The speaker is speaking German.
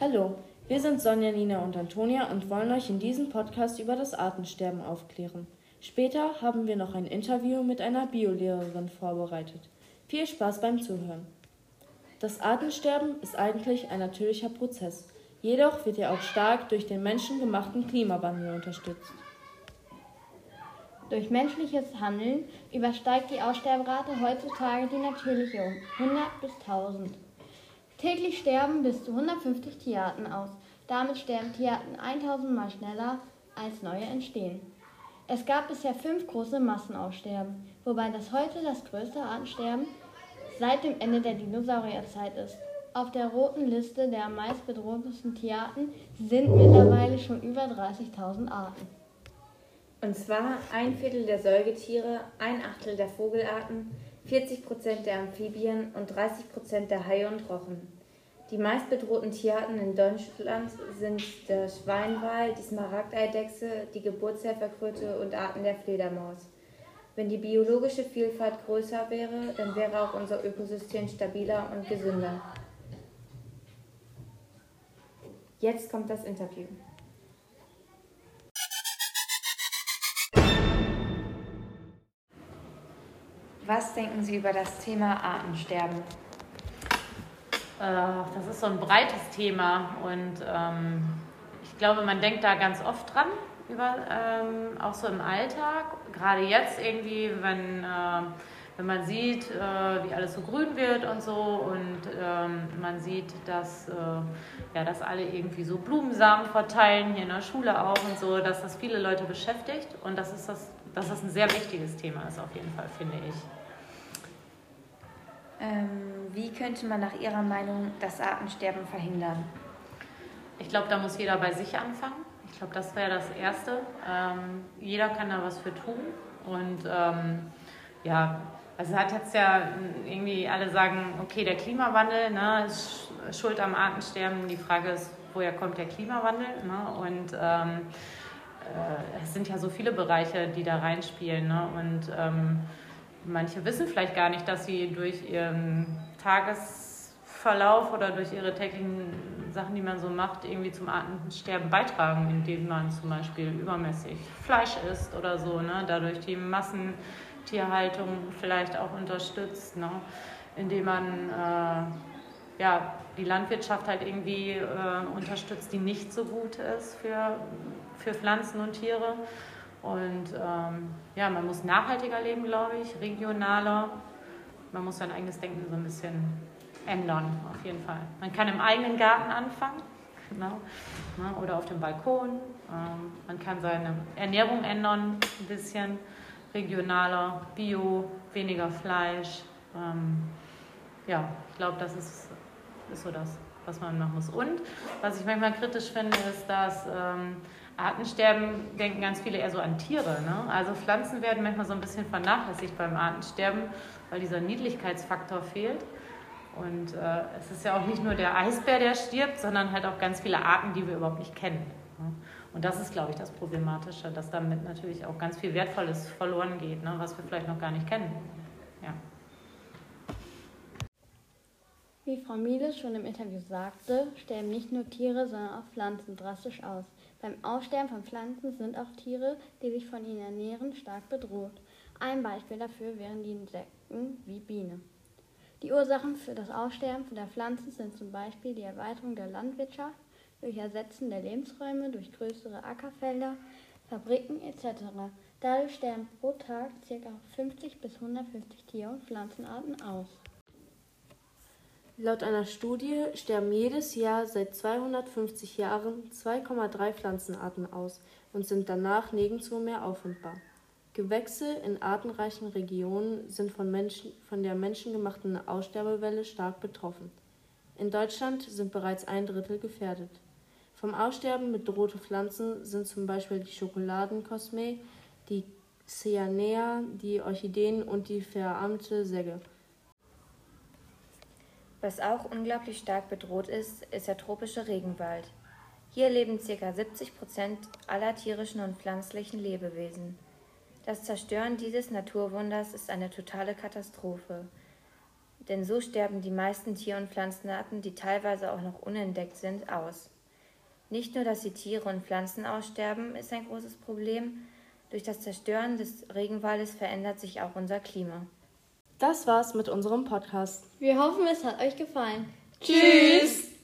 Hallo, wir sind Sonja, Nina und Antonia und wollen euch in diesem Podcast über das Artensterben aufklären. Später haben wir noch ein Interview mit einer Biolehrerin vorbereitet. Viel Spaß beim Zuhören. Das Artensterben ist eigentlich ein natürlicher Prozess. Jedoch wird er auch stark durch den menschengemachten Klimawandel unterstützt. Durch menschliches Handeln übersteigt die Aussterberate heutzutage die natürliche um 100 bis 1000. Täglich sterben bis zu 150 Tierarten aus. Damit sterben Tierarten 1000 Mal schneller, als neue entstehen. Es gab bisher fünf große Massenaussterben, wobei das heute das größte Artensterben seit dem Ende der Dinosaurierzeit ist. Auf der roten Liste der am meist bedrohtesten Tierarten sind mittlerweile schon über 30.000 Arten. Und zwar ein Viertel der Säugetiere, ein Achtel der Vogelarten, 40 Prozent der Amphibien und 30 Prozent der Haie und Rochen. Die meistbedrohten Tierarten in Deutschland sind der Schweinwal, die Smaragdeidechse, die Geburtshelferkröte und Arten der Fledermaus. Wenn die biologische Vielfalt größer wäre, dann wäre auch unser Ökosystem stabiler und gesünder. Jetzt kommt das Interview. Was denken Sie über das Thema Artensterben? Äh, das ist so ein breites Thema und ähm, ich glaube, man denkt da ganz oft dran, über, ähm, auch so im Alltag. Gerade jetzt irgendwie, wenn, äh, wenn man sieht, äh, wie alles so grün wird und so und ähm, man sieht, dass, äh, ja, dass alle irgendwie so Blumensamen verteilen, hier in der Schule auch und so, dass das viele Leute beschäftigt und das ist das, dass das ein sehr wichtiges Thema ist auf jeden Fall, finde ich. Ähm, wie könnte man nach Ihrer Meinung das Artensterben verhindern? Ich glaube, da muss jeder bei sich anfangen. Ich glaube, das wäre das Erste. Ähm, jeder kann da was für tun. Und ähm, ja, also hat jetzt ja irgendwie alle sagen, okay, der Klimawandel ne, ist schuld am Artensterben. Die Frage ist, woher kommt der Klimawandel? Ne? Und ähm, äh, es sind ja so viele Bereiche, die da reinspielen. Ne? Und ähm, manche wissen vielleicht gar nicht, dass sie durch ihren Tagesverlauf oder durch ihre täglichen Sachen, die man so macht, irgendwie zum Artensterben beitragen, indem man zum Beispiel übermäßig Fleisch isst oder so, ne? dadurch die Massentierhaltung vielleicht auch unterstützt, ne? indem man äh, ja, die Landwirtschaft halt irgendwie äh, unterstützt, die nicht so gut ist für, für Pflanzen und Tiere. Und ähm, ja, man muss nachhaltiger leben, glaube ich, regionaler. Man muss sein eigenes Denken so ein bisschen ändern, auf jeden Fall. Man kann im eigenen Garten anfangen ne? Ne? oder auf dem Balkon. Ähm, man kann seine Ernährung ändern, ein bisschen regionaler, bio, weniger Fleisch. Ähm, ja, ich glaube, das ist, ist so das, was man machen muss. Und was ich manchmal kritisch finde, ist, dass ähm, Artensterben denken ganz viele eher so an Tiere. Ne? Also Pflanzen werden manchmal so ein bisschen vernachlässigt beim Artensterben, weil dieser Niedlichkeitsfaktor fehlt. Und äh, es ist ja auch nicht nur der Eisbär, der stirbt, sondern halt auch ganz viele Arten, die wir überhaupt nicht kennen. Und das ist, glaube ich, das Problematische, dass damit natürlich auch ganz viel Wertvolles verloren geht, ne? was wir vielleicht noch gar nicht kennen. Ja. Wie Frau Miele schon im Interview sagte, sterben nicht nur Tiere, sondern auch Pflanzen drastisch aus. Beim Aussterben von Pflanzen sind auch Tiere, die sich von ihnen ernähren, stark bedroht. Ein Beispiel dafür wären die Insekten wie Biene. Die Ursachen für das Aussterben der Pflanzen sind zum Beispiel die Erweiterung der Landwirtschaft durch Ersetzen der Lebensräume durch größere Ackerfelder, Fabriken etc. Dadurch sterben pro Tag ca. 50 bis 150 Tier- und Pflanzenarten aus. Laut einer Studie sterben jedes Jahr seit 250 Jahren 2,3 Pflanzenarten aus und sind danach nirgendwo mehr auffindbar. Gewächse in artenreichen Regionen sind von, Menschen, von der menschengemachten Aussterbewelle stark betroffen. In Deutschland sind bereits ein Drittel gefährdet. Vom Aussterben bedrohte Pflanzen sind zum Beispiel die Schokoladenkosme, die Cyanea, die Orchideen und die verarmte Segge. Was auch unglaublich stark bedroht ist, ist der tropische Regenwald. Hier leben ca. 70 Prozent aller tierischen und pflanzlichen Lebewesen. Das Zerstören dieses Naturwunders ist eine totale Katastrophe. denn so sterben die meisten Tier- und Pflanzenarten, die teilweise auch noch unentdeckt sind, aus. Nicht nur, dass die Tiere und Pflanzen aussterben, ist ein großes Problem. Durch das Zerstören des Regenwaldes verändert sich auch unser Klima. Das war's mit unserem Podcast. Wir hoffen, es hat euch gefallen. Tschüss!